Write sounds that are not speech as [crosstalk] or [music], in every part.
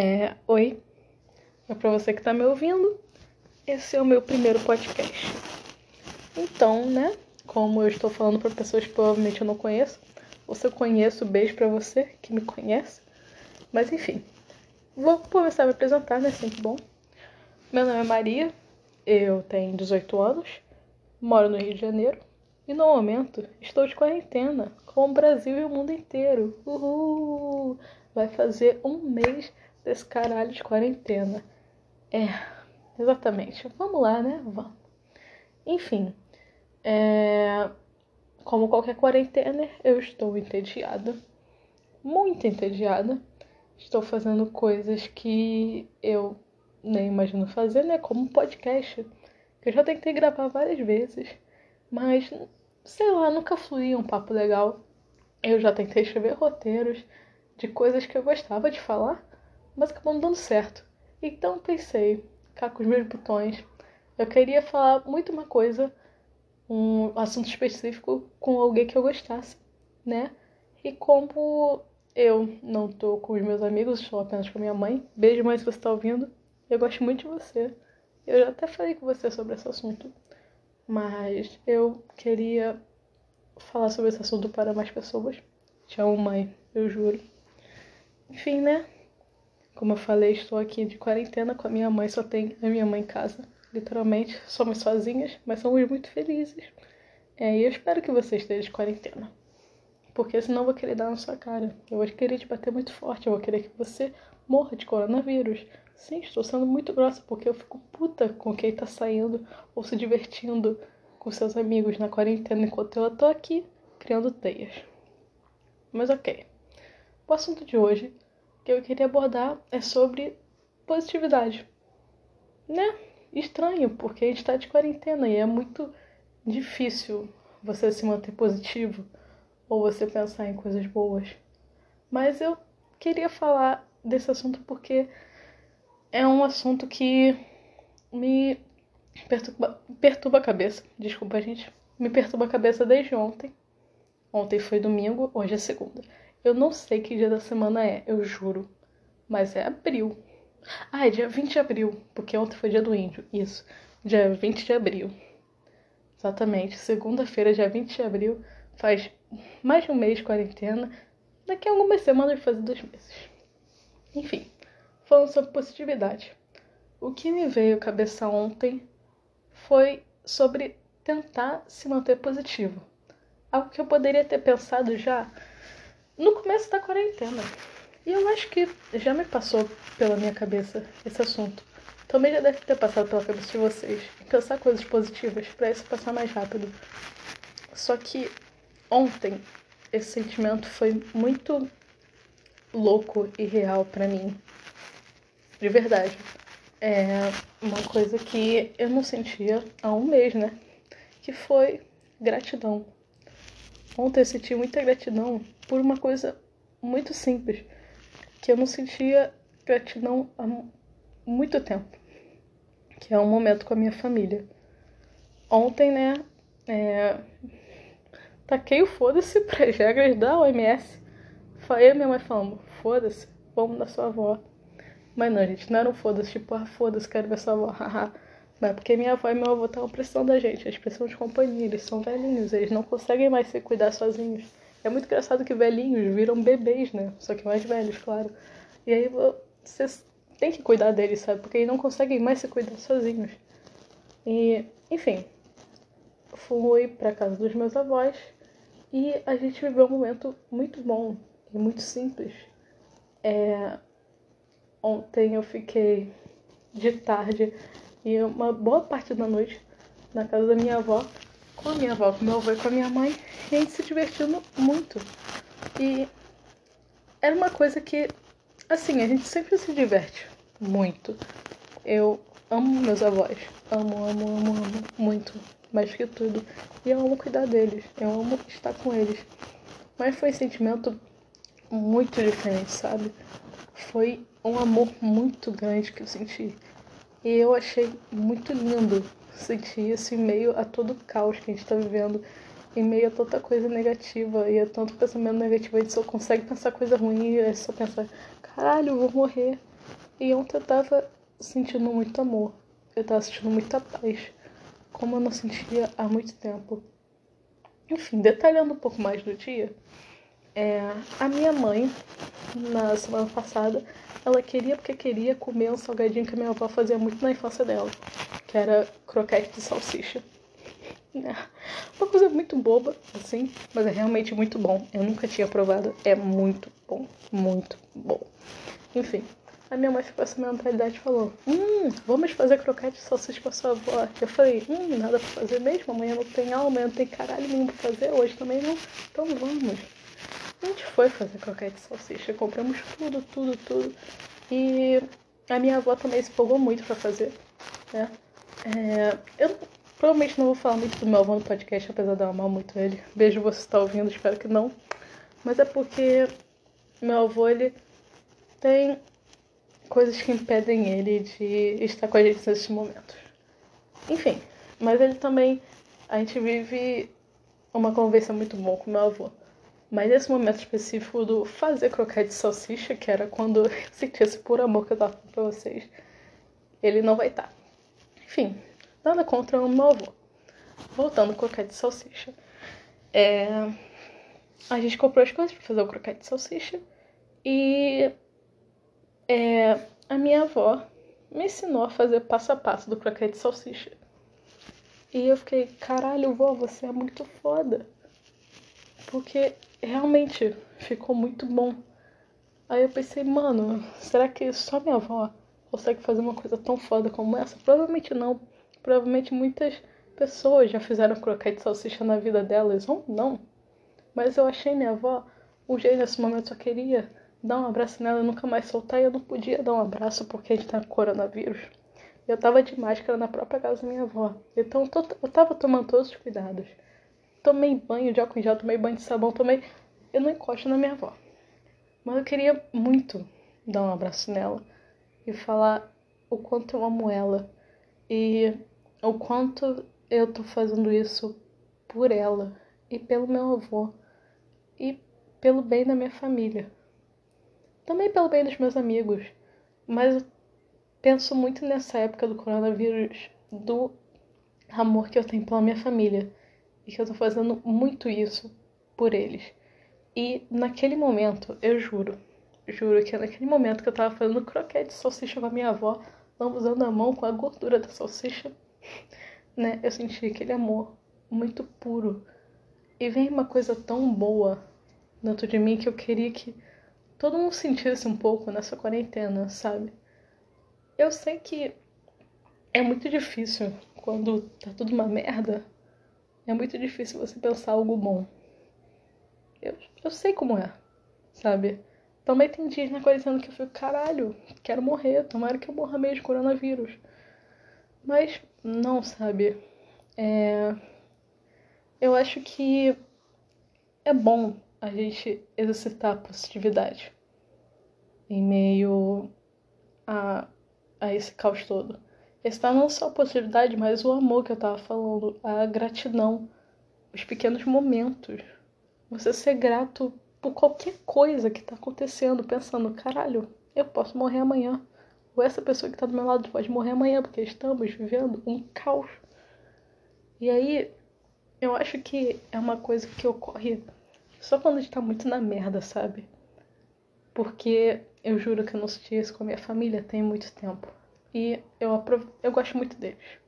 É, oi, é para você que tá me ouvindo. Esse é o meu primeiro podcast. Então, né, como eu estou falando para pessoas que provavelmente eu não conheço, ou se eu conheço, beijo para você que me conhece. Mas enfim, vou começar a me apresentar, né, sempre bom. Meu nome é Maria, eu tenho 18 anos, moro no Rio de Janeiro e no momento estou de quarentena com o Brasil e o mundo inteiro. Uhul! Vai fazer um mês desse caralho de quarentena. É, exatamente. Vamos lá, né? Vamos. Enfim, é... como qualquer quarentena, eu estou entediada. Muito entediada. Estou fazendo coisas que eu nem imagino fazer, né? Como um podcast. Que eu já tentei gravar várias vezes. Mas, sei lá, nunca fluía um papo legal. Eu já tentei escrever roteiros de coisas que eu gostava de falar mas acabou não dando certo. Então pensei, cá com os meus botões, eu queria falar muito uma coisa, um assunto específico com alguém que eu gostasse, né? E como eu não tô com os meus amigos, estou apenas com a minha mãe, beijo mãe se você tá ouvindo, eu gosto muito de você. Eu já até falei com você sobre esse assunto, mas eu queria falar sobre esse assunto para mais pessoas. Te amo, mãe, eu juro. Enfim, né? Como eu falei, estou aqui de quarentena com a minha mãe, só tem a minha mãe em casa. Literalmente, somos sozinhas, mas somos muito felizes. É, e eu espero que você esteja de quarentena. Porque senão eu vou querer dar na sua cara. Eu vou querer te bater muito forte. Eu vou querer que você morra de coronavírus. Sim, estou sendo muito grossa porque eu fico puta com quem tá saindo ou se divertindo com seus amigos na quarentena enquanto eu tô aqui criando teias. Mas ok. O assunto de hoje que eu queria abordar é sobre positividade. Né? Estranho, porque a gente está de quarentena e é muito difícil você se manter positivo ou você pensar em coisas boas. Mas eu queria falar desse assunto porque é um assunto que me perturba, perturba a cabeça. Desculpa, gente. Me perturba a cabeça desde ontem. Ontem foi domingo, hoje é segunda. Eu não sei que dia da semana é, eu juro. Mas é abril. Ah, é dia 20 de abril, porque ontem foi dia do índio. Isso, dia 20 de abril. Exatamente, segunda-feira, dia 20 de abril, faz mais de um mês de quarentena. Daqui a algumas semanas vai fazer dois meses. Enfim, falando sobre positividade. O que me veio à cabeça ontem foi sobre tentar se manter positivo. Algo que eu poderia ter pensado já no começo da quarentena. E eu acho que já me passou pela minha cabeça esse assunto. Também já deve ter passado pela cabeça de vocês. Pensar coisas positivas para isso passar mais rápido. Só que ontem esse sentimento foi muito louco e real para mim. De verdade. É uma coisa que eu não sentia há um mês, né? Que foi gratidão. Ontem eu senti muita gratidão por uma coisa muito simples, que eu não sentia gratidão há muito tempo, que é um momento com a minha família. Ontem, né, é... taquei o foda-se [laughs] para as regras da OMS. Falei a minha mãe falando, foda-se, vamos da sua avó. Mas não, gente, não era um foda-se, tipo, ah, foda-se, quero ver sua avó, [laughs] haha. Mas porque minha avó e meu avô estavam precisando da gente, eles precisam de companhia, eles são velhinhos, eles não conseguem mais se cuidar sozinhos. É muito engraçado que velhinhos viram bebês, né? Só que mais velhos, claro. E aí vocês têm que cuidar deles, sabe? Porque eles não conseguem mais se cuidar sozinhos. E, enfim, fui pra casa dos meus avós e a gente viveu um momento muito bom e muito simples. É... Ontem eu fiquei de tarde e uma boa parte da noite na casa da minha avó, com a minha avó, com meu avô e com a minha mãe, e a gente se divertindo muito. E era uma coisa que, assim, a gente sempre se diverte muito. Eu amo meus avós, amo, amo, amo, amo muito, mais que tudo. E eu amo cuidar deles, eu amo estar com eles. Mas foi um sentimento muito diferente, sabe? Foi um amor muito grande que eu senti. E eu achei muito lindo sentir isso em meio a todo o caos que a gente está vivendo, em meio a tanta coisa negativa e a tanto pensamento negativo. A gente só consegue pensar coisa ruim e é só pensar: caralho, eu vou morrer. E ontem eu tava sentindo muito amor. Eu tava sentindo muita paz. Como eu não sentia há muito tempo. Enfim, detalhando um pouco mais do dia. É, a minha mãe, na semana passada, ela queria porque queria comer um salgadinho que a minha avó fazia muito na infância dela, que era croquete de salsicha. É uma coisa muito boba, assim, mas é realmente muito bom. Eu nunca tinha provado, é muito bom, muito bom. Enfim, a minha mãe ficou essa mentalidade e falou: Hum, vamos fazer croquete de salsicha com a sua avó. Eu falei: Hum, nada pra fazer mesmo. Amanhã não tem aula, amanhã não tem caralho nenhum pra fazer. Hoje também não. Então vamos. A gente foi fazer croquete de salsicha, compramos tudo, tudo, tudo. E a minha avó também se empolgou muito pra fazer, né? É, eu provavelmente não vou falar muito do meu avô no podcast, apesar de eu amar muito ele. Beijo você está ouvindo, espero que não. Mas é porque meu avô, ele tem coisas que impedem ele de estar com a gente nesses momentos. Enfim, mas ele também. A gente vive uma conversa muito boa com meu avô. Mas nesse momento específico do fazer croquete de salsicha, que era quando eu senti esse puro amor que eu tava falando pra vocês, ele não vai estar. Tá. Enfim, nada contra o meu avô. Voltando ao croquete de salsicha. É... A gente comprou as coisas pra fazer o croquete de salsicha. E é... a minha avó me ensinou a fazer passo a passo do croquete de salsicha. E eu fiquei, caralho, vó, você é muito foda. Porque realmente ficou muito bom. Aí eu pensei, mano, será que só minha avó consegue fazer uma coisa tão foda como essa? Provavelmente não. Provavelmente muitas pessoas já fizeram croquete de salsicha na vida delas, ou não. Mas eu achei minha avó, o jeito nesse momento só queria dar um abraço nela nunca mais soltar. E eu não podia dar um abraço porque a gente tá com coronavírus. Eu tava de máscara na própria casa da minha avó. Então eu tava tomando todos os cuidados tomei banho de álcool em gel, tomei banho de sabão, tomei. Eu não encosto na minha avó. Mas eu queria muito dar um abraço nela e falar o quanto eu amo ela e o quanto eu tô fazendo isso por ela e pelo meu avô e pelo bem da minha família. Também pelo bem dos meus amigos, mas eu penso muito nessa época do coronavírus do amor que eu tenho pela minha família e que eu tô fazendo muito isso por eles. E naquele momento, eu juro, juro que naquele momento que eu tava fazendo croquete de salsicha com a minha avó, lambuzando a mão com a gordura da salsicha, [laughs] né? Eu senti aquele amor muito puro. E vem uma coisa tão boa dentro de mim que eu queria que todo mundo sentisse um pouco nessa quarentena, sabe? Eu sei que é muito difícil quando tá tudo uma merda é muito difícil você pensar algo bom. Eu, eu sei como é, sabe? Também tem dias na quarentena que eu fico, caralho, quero morrer, tomara que eu morra mesmo de coronavírus. Mas não, sabe? É... Eu acho que é bom a gente exercitar a positividade em meio a, a esse caos todo está não só a possibilidade, mas o amor que eu estava falando, a gratidão, os pequenos momentos. Você ser grato por qualquer coisa que está acontecendo, pensando, caralho, eu posso morrer amanhã. Ou essa pessoa que está do meu lado pode morrer amanhã, porque estamos vivendo um caos. E aí, eu acho que é uma coisa que ocorre só quando a gente tá muito na merda, sabe? Porque eu juro que eu não senti isso com a minha família tem muito tempo. E eu, aprove... eu gosto muito deles.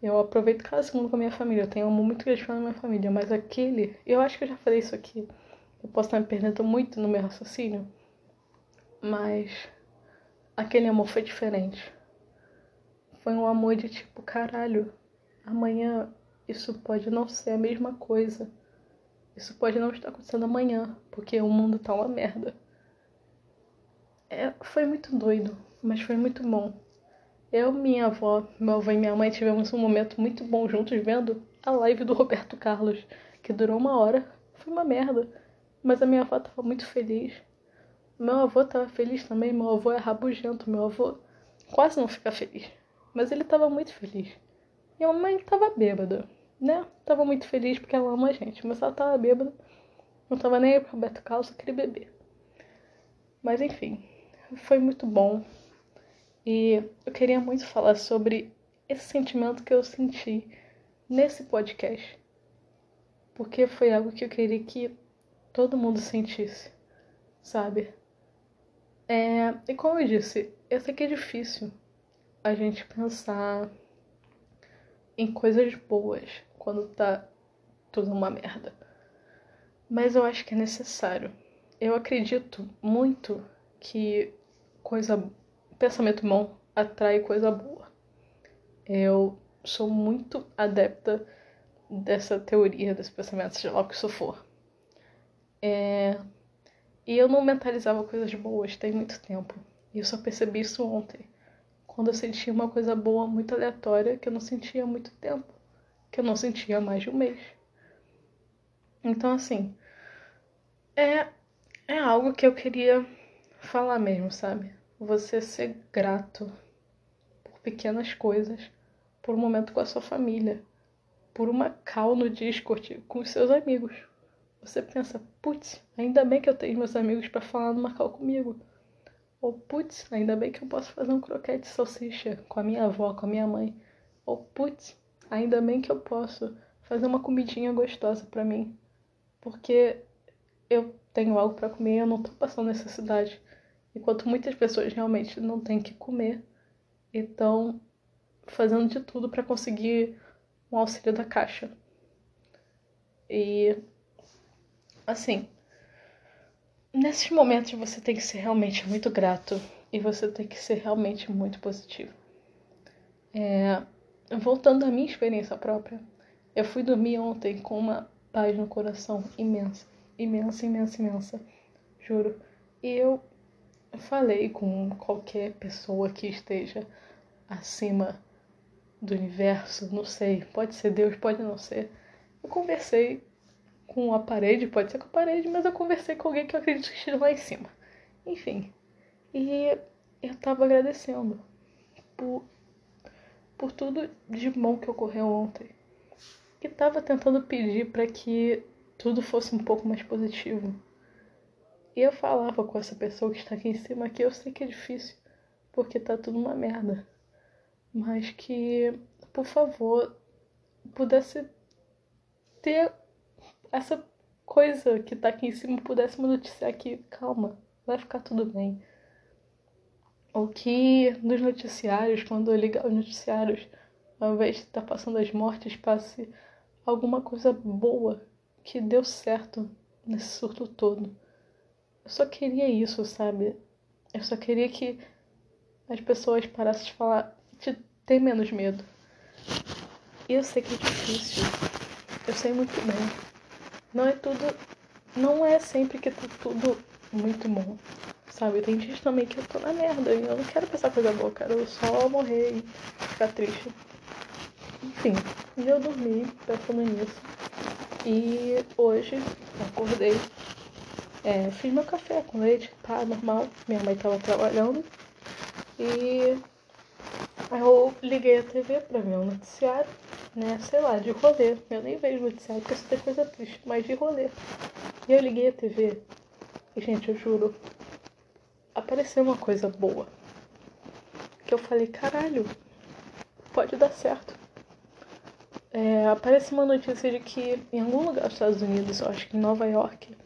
Eu aproveito cada segundo com a minha família. Eu tenho um amor muito grande pela minha família. Mas aquele. Eu acho que eu já falei isso aqui. Eu posso estar me perdendo muito no meu raciocínio. Mas. Aquele amor foi diferente. Foi um amor de tipo, caralho. Amanhã isso pode não ser a mesma coisa. Isso pode não estar acontecendo amanhã. Porque o mundo tá uma merda. É, foi muito doido. Mas foi muito bom. Eu, minha avó, meu avô e minha mãe tivemos um momento muito bom juntos vendo a live do Roberto Carlos, que durou uma hora. Foi uma merda. Mas a minha avó tava muito feliz. Meu avô tava feliz também. Meu avô é rabugento. Meu avô quase não fica feliz. Mas ele tava muito feliz. E a mãe tava bêbada, né? Tava muito feliz porque ela ama a gente. Mas ela tava bêbada. Não tava nem aí pro Roberto Carlos, só queria beber. Mas enfim, foi muito bom E eu queria muito falar sobre esse sentimento que eu senti nesse podcast. Porque foi algo que eu queria que todo mundo sentisse, sabe? É, e como eu disse, eu sei que é difícil a gente pensar em coisas boas quando tá tudo uma merda. Mas eu acho que é necessário. Eu acredito muito que coisa pensamento bom atrai coisa boa. Eu sou muito adepta dessa teoria, desse pensamento, seja lá o que isso for. É... E eu não mentalizava coisas boas tem muito tempo. E eu só percebi isso ontem. Quando eu sentia uma coisa boa muito aleatória que eu não sentia há muito tempo. Que eu não sentia há mais de um mês. Então, assim. É, é algo que eu queria falar mesmo, sabe? Você ser grato por pequenas coisas, por um momento com a sua família, por uma call no Discord com os seus amigos. Você pensa, putz, ainda bem que eu tenho meus amigos para falar numa call comigo. Ou putz, ainda bem que eu posso fazer um croquete de salsicha com a minha avó, com a minha mãe. Ou putz, ainda bem que eu posso fazer uma comidinha gostosa para mim. Porque eu tenho algo para comer, eu não tô passando necessidade. Enquanto muitas pessoas realmente não têm que comer e estão fazendo de tudo para conseguir um auxílio da caixa. E assim, nesses momentos você tem que ser realmente muito grato e você tem que ser realmente muito positivo. É, voltando à minha experiência própria, eu fui dormir ontem com uma paz no coração imensa, imensa, imensa, imensa, juro. E eu falei com qualquer pessoa que esteja acima do universo, não sei, pode ser Deus, pode não ser. Eu conversei com a parede, pode ser com a parede, mas eu conversei com alguém que eu acredito que esteja lá em cima. Enfim. E eu tava agradecendo por, por tudo de bom que ocorreu ontem. E tava tentando pedir para que tudo fosse um pouco mais positivo. E eu falava com essa pessoa que está aqui em cima que eu sei que é difícil, porque tá tudo uma merda. Mas que, por favor, pudesse ter essa coisa que tá aqui em cima, pudesse me noticiar que, calma, vai ficar tudo bem. Ou que nos noticiários, quando eu ligar os noticiários, ao invés de estar tá passando as mortes, passe alguma coisa boa que deu certo nesse surto todo. Eu só queria isso, sabe? Eu só queria que as pessoas parassem de falar, de ter menos medo. E eu sei que é difícil. Eu sei muito bem. Não é tudo. Não é sempre que tá tudo muito bom. Sabe? Tem gente também que eu tô na merda e eu não quero pensar coisa boa, eu quero só morrer e ficar triste. Enfim, eu dormi pensando nisso. E hoje acordei é, fiz meu café com leite, tá normal. Minha mãe tava trabalhando. E eu liguei a TV pra ver o noticiário, né? Sei lá, de rolê. Eu nem vejo noticiário porque isso tem coisa triste, mas de rolê. E eu liguei a TV e, gente, eu juro, apareceu uma coisa boa. Que eu falei, caralho, pode dar certo. É, aparece uma notícia de que em algum lugar dos Estados Unidos, eu acho que em Nova York,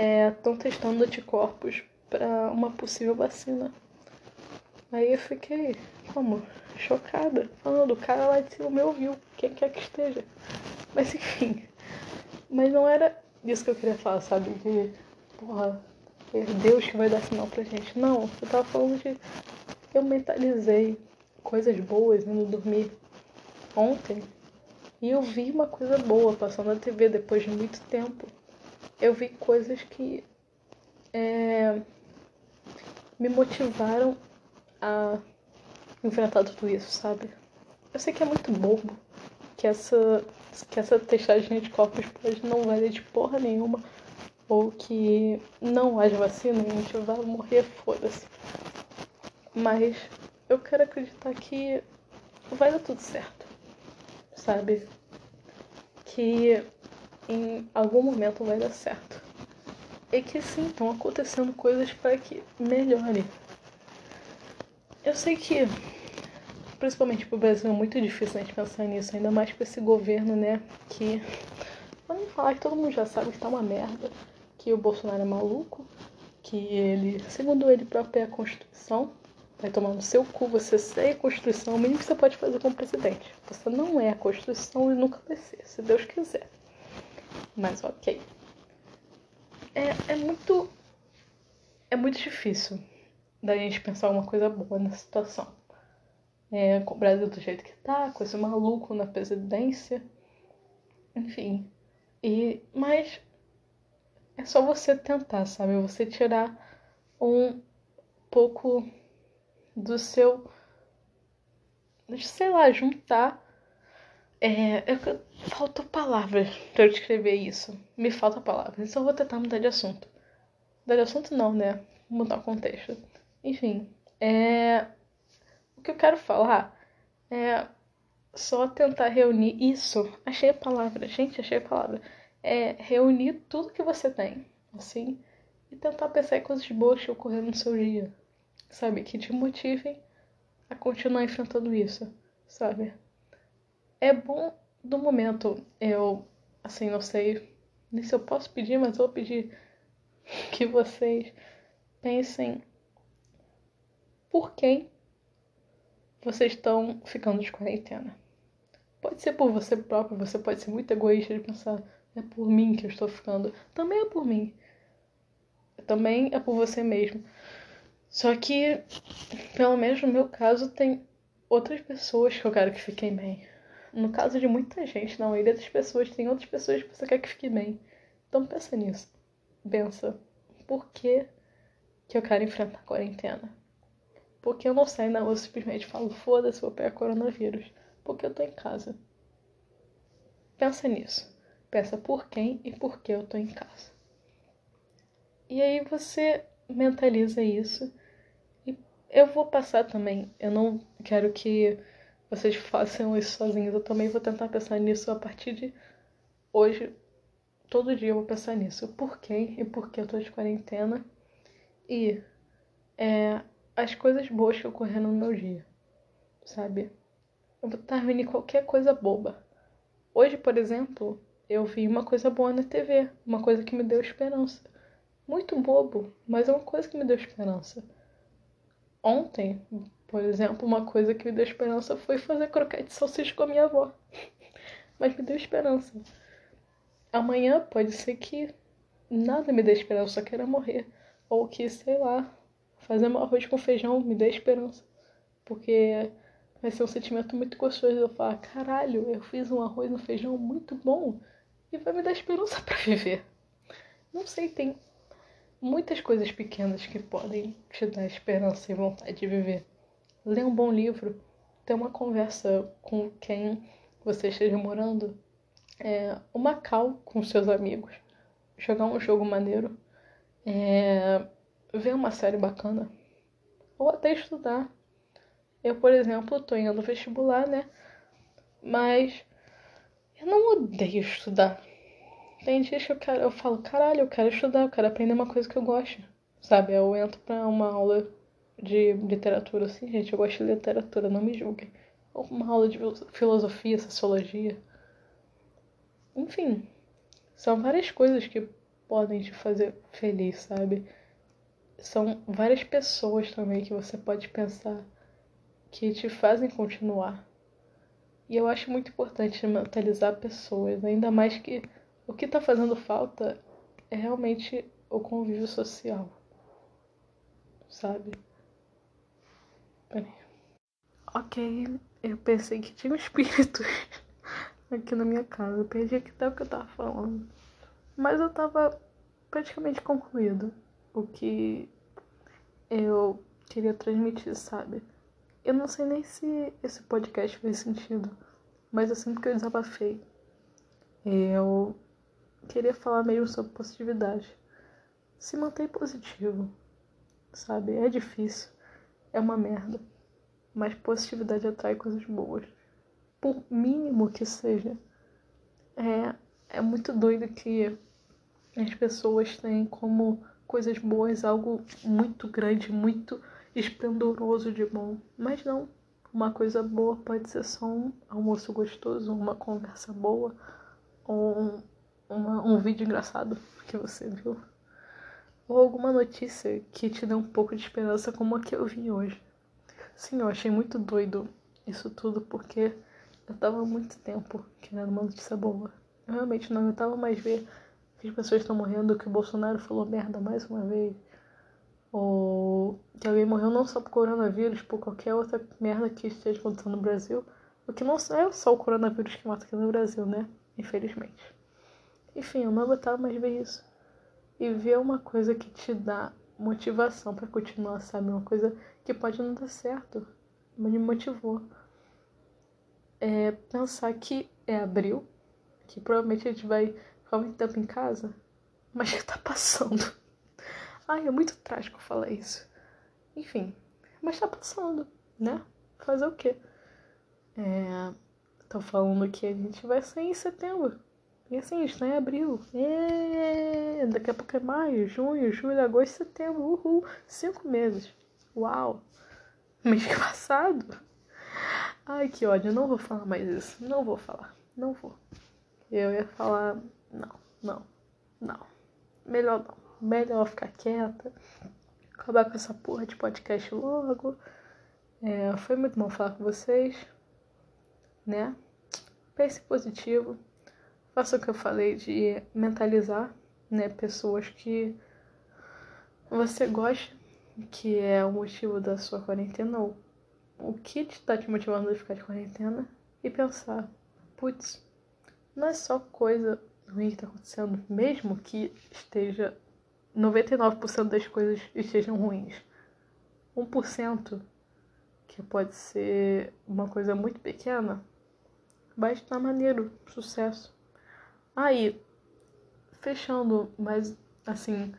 estão é, testando anticorpos para uma possível vacina. Aí eu fiquei, como? Chocada. Falando, o cara lá de cima me ouviu, quem quer que esteja. Mas enfim. Mas não era isso que eu queria falar, sabe? De, porra, é Deus que vai dar sinal pra gente. Não, eu tava falando de. Eu mentalizei coisas boas indo dormir ontem. E eu vi uma coisa boa passando na TV depois de muito tempo eu vi coisas que é, me motivaram a enfrentar tudo isso, sabe? Eu sei que é muito bobo, que essa, que essa testagem de corpos pode não valer de porra nenhuma, ou que não haja vacina e a gente vai morrer, foda-se. Mas eu quero acreditar que vai dar tudo certo, sabe? Que em algum momento vai dar certo. E que sim, estão acontecendo coisas para que melhore. eu sei que, principalmente pro Brasil, é muito difícil a gente pensar nisso, ainda mais com esse governo, né? Que. Vamos falar que todo mundo já sabe que tá uma merda, que o Bolsonaro é maluco, que ele, segundo ele próprio, é a Constituição. Vai tomar no seu cu, você ser a Constituição, o mínimo que você pode fazer como presidente. Você não é a Constituição e nunca vai ser, se Deus quiser. Mas ok. É, é muito. É muito difícil da gente pensar uma coisa boa na situação. É, com o Brasil do jeito que tá, com esse maluco na presidência. Enfim. E, mas é só você tentar, sabe? Você tirar um pouco do seu. Sei lá, juntar. É, eu, faltam palavras para eu descrever isso. Me falta palavras. Então eu vou tentar mudar de assunto. Mudar de assunto não, né? Mudar o contexto. Enfim, é... o que eu quero falar é só tentar reunir isso. Achei a palavra, gente, achei a palavra. É reunir tudo que você tem, assim, e tentar pensar em coisas boas que ocorreram no seu dia, sabe? Que te motivem a continuar enfrentando isso, sabe? É bom do momento, eu, assim, não sei nem se eu posso pedir, mas vou pedir que vocês pensem por quem vocês estão ficando de quarentena. Pode ser por você próprio, você pode ser muito egoísta de pensar, é por mim que eu estou ficando. Também é por mim. Também é por você mesmo. Só que, pelo menos no meu caso, tem outras pessoas que eu quero que fiquem bem. No caso de muita gente, na maioria das pessoas, tem outras pessoas que você quer que fique bem. Então pensa nisso. Pensa, por que, que eu quero enfrentar a quarentena? Porque eu não saio na rua simplesmente falo, foda-se, vou pegar coronavírus. Porque eu tô em casa. Pensa nisso. Pensa por quem e por que eu tô em casa. E aí você mentaliza isso. E eu vou passar também. Eu não quero que vocês façam isso sozinhos. Eu também vou tentar pensar nisso a partir de hoje. Todo dia eu vou pensar nisso. Por quem e por que eu tô de quarentena. E é, as coisas boas que ocorreram no meu dia, sabe? Eu vou terminar qualquer coisa boba. Hoje, por exemplo, eu vi uma coisa boa na TV, uma coisa que me deu esperança. Muito bobo, mas é uma coisa que me deu esperança. Ontem, por exemplo, uma coisa que me deu esperança foi fazer croquete de salsicha com a minha avó. mas me deu esperança. Amanhã pode ser que nada me dê esperança, só queira morrer. Ou que, sei lá, fazer meu arroz com feijão me dê esperança. Porque vai ser um sentimento muito gostoso eu falar, caralho, eu fiz um arroz no feijão muito bom e vai me dar esperança para viver. Não sei, tem muitas coisas pequenas que podem te dar esperança e vontade de viver. Ler um bom livro, ter uma conversa com quem você esteja morando, é, uma cal com seus amigos, jogar um jogo maneiro, é, ver uma série bacana ou até estudar. Eu, por exemplo, tô indo no vestibular, né? Mas eu não odeio estudar. Tem dias que eu quero, eu falo, caralho, eu quero estudar, eu quero aprender uma coisa que eu gosto. Sabe? Eu entro pra uma aula de literatura, assim, gente, eu gosto de literatura, não me julguem. Uma aula de filosofia, sociologia. Enfim, são várias coisas que podem te fazer feliz, sabe? são várias pessoas também que você pode pensar que te fazem continuar. E eu acho muito importante mentalizar pessoas, ainda mais que o que está fazendo falta é realmente o convívio social. Sabe? Peraí. Ok, eu pensei que tinha um espírito [laughs] aqui na minha casa. Eu perdi até o que eu tava falando. Mas eu tava praticamente concluído o que eu queria transmitir, sabe? Eu não sei nem se esse podcast fez sentido, mas eu sinto que eu desabafei. Eu queria falar mesmo sobre positividade. Se manter positivo, sabe? É difícil, é uma merda, mas positividade atrai coisas boas. Por mínimo que seja. É, é muito doido que as pessoas têm como coisas boas, algo muito grande, muito esplendoroso de bom. Mas não. Uma coisa boa pode ser só um almoço gostoso, uma conversa boa, ou um, uma, um vídeo engraçado que você viu. Ou alguma notícia que te dê um pouco de esperança, como a que eu vi hoje. Sim, eu achei muito doido isso tudo, porque eu tava há muito tempo querendo uma notícia boa. Eu realmente não aguentava mais ver que as pessoas estão morrendo, que o Bolsonaro falou merda mais uma vez ou que alguém morreu não só por coronavírus, por qualquer outra merda que esteja acontecendo no Brasil. O que não é só o coronavírus que mata aqui no Brasil, né? Infelizmente. Enfim, eu não aguentava mais ver isso. E ver uma coisa que te dá motivação para continuar, sabe? Uma coisa que pode não dar certo, mas me motivou. É pensar que é abril, que provavelmente a gente vai ficar muito tempo em casa, mas que tá passando. [laughs] Ai, é muito trágico falar isso. Enfim, mas tá passando, né? Fazer o quê? É, tô falando que a gente vai sair em setembro. E assim, a gente tá em abril. Daqui a pouco é maio, junho, julho, agosto, setembro. Uhul. Cinco meses. Uau. [laughs] Mês passado. Ai, que ódio. Não vou falar mais isso. Não vou falar. Não vou. Eu ia falar. Não, não, não. Melhor não melhor ficar quieta, acabar com essa porra de podcast logo. É, foi muito bom falar com vocês, né? Pense positivo, faça o que eu falei de mentalizar, né? Pessoas que você gosta, que é o motivo da sua quarentena, ou o que te tá te motivando a ficar de quarentena, e pensar, putz, não é só coisa ruim que tá acontecendo, mesmo que esteja 99% das coisas estejam ruins. 1%, que pode ser uma coisa muito pequena, vai estar maneiro, sucesso. Aí, fechando, mas assim,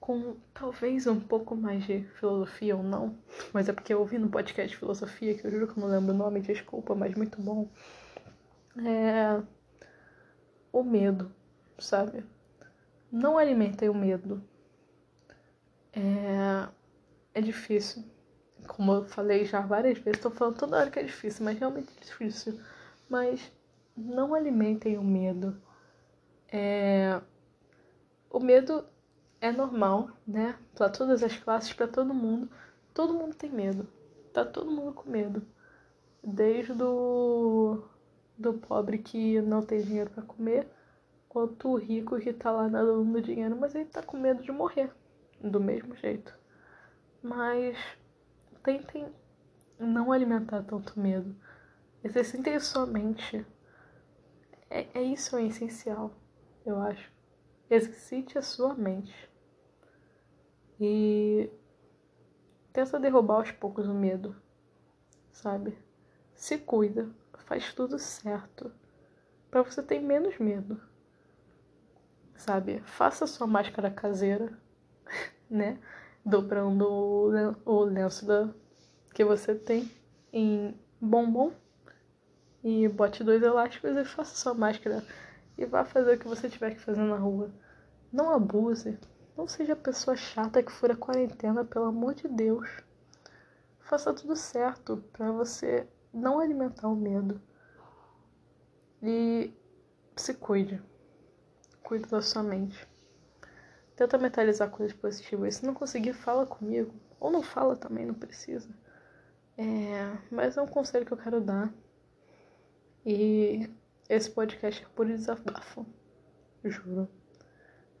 com talvez um pouco mais de filosofia ou não, mas é porque eu ouvi no podcast Filosofia, que eu juro que eu não lembro o nome, desculpa, mas muito bom. É. O medo, sabe? Não alimentem o medo. É, é difícil. Como eu falei já várias vezes, estou falando toda hora que é difícil, mas realmente é difícil. Mas não alimentem o medo. É, o medo é normal, né? Para todas as classes, para todo mundo. Todo mundo tem medo. Tá todo mundo com medo. Desde do, do pobre que não tem dinheiro para comer quanto o rico que tá lá nadando dinheiro, mas ele tá com medo de morrer, do mesmo jeito. Mas tentem não alimentar tanto medo. Exercitem sua mente. É, é isso é essencial, eu acho. Exercite a sua mente. E tenta derrubar aos poucos o medo, sabe? Se cuida, faz tudo certo, para você ter menos medo sabe? Faça sua máscara caseira, [laughs] né? Dobrando o lenço da, que você tem em bombom e bote dois elásticos e faça sua máscara e vá fazer o que você tiver que fazer na rua. Não abuse. Não seja a pessoa chata que fura a quarentena, pelo amor de Deus. Faça tudo certo para você não alimentar o medo. E se cuide cuida da sua mente. Tenta mentalizar coisas positivas. Se não conseguir, fala comigo. Ou não fala também, não precisa. É, mas é um conselho que eu quero dar. E esse podcast é por desabafo. Juro.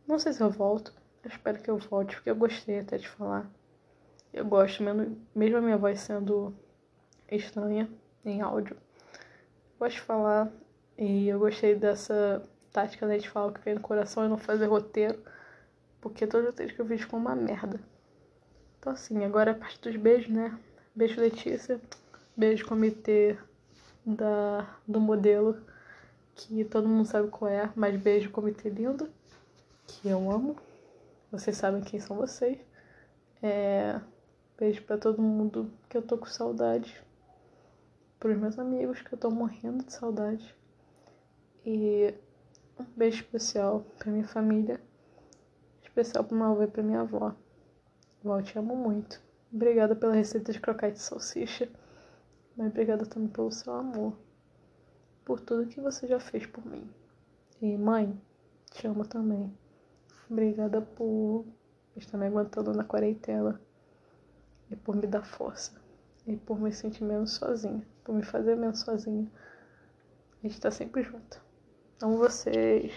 Não sei se eu volto. Eu espero que eu volte, porque eu gostei até de falar. Eu gosto, mesmo a minha voz sendo estranha em áudio. Eu gosto de falar e eu gostei dessa tática né, de falar o que vem no coração e não fazer roteiro, porque todo roteiro que eu fiz ficou uma merda. Então assim, agora a parte dos beijos, né? Beijo Letícia, beijo comitê da, do modelo, que todo mundo sabe qual é, mas beijo comitê lindo, que eu amo. Vocês sabem quem são vocês. É, beijo para todo mundo que eu tô com saudade. Pros meus amigos que eu tô morrendo de saudade. E um beijo especial pra minha família. Especial pro meu avô e pra minha avó. Vó, te amo muito. Obrigada pela receita de croquete de salsicha. Mas obrigada também pelo seu amor. Por tudo que você já fez por mim. E mãe, te amo também. Obrigada por estar me aguentando na quarentena. E por me dar força. E por me sentir menos sozinha. Por me fazer menos sozinha. A gente tá sempre junto. Amo vocês.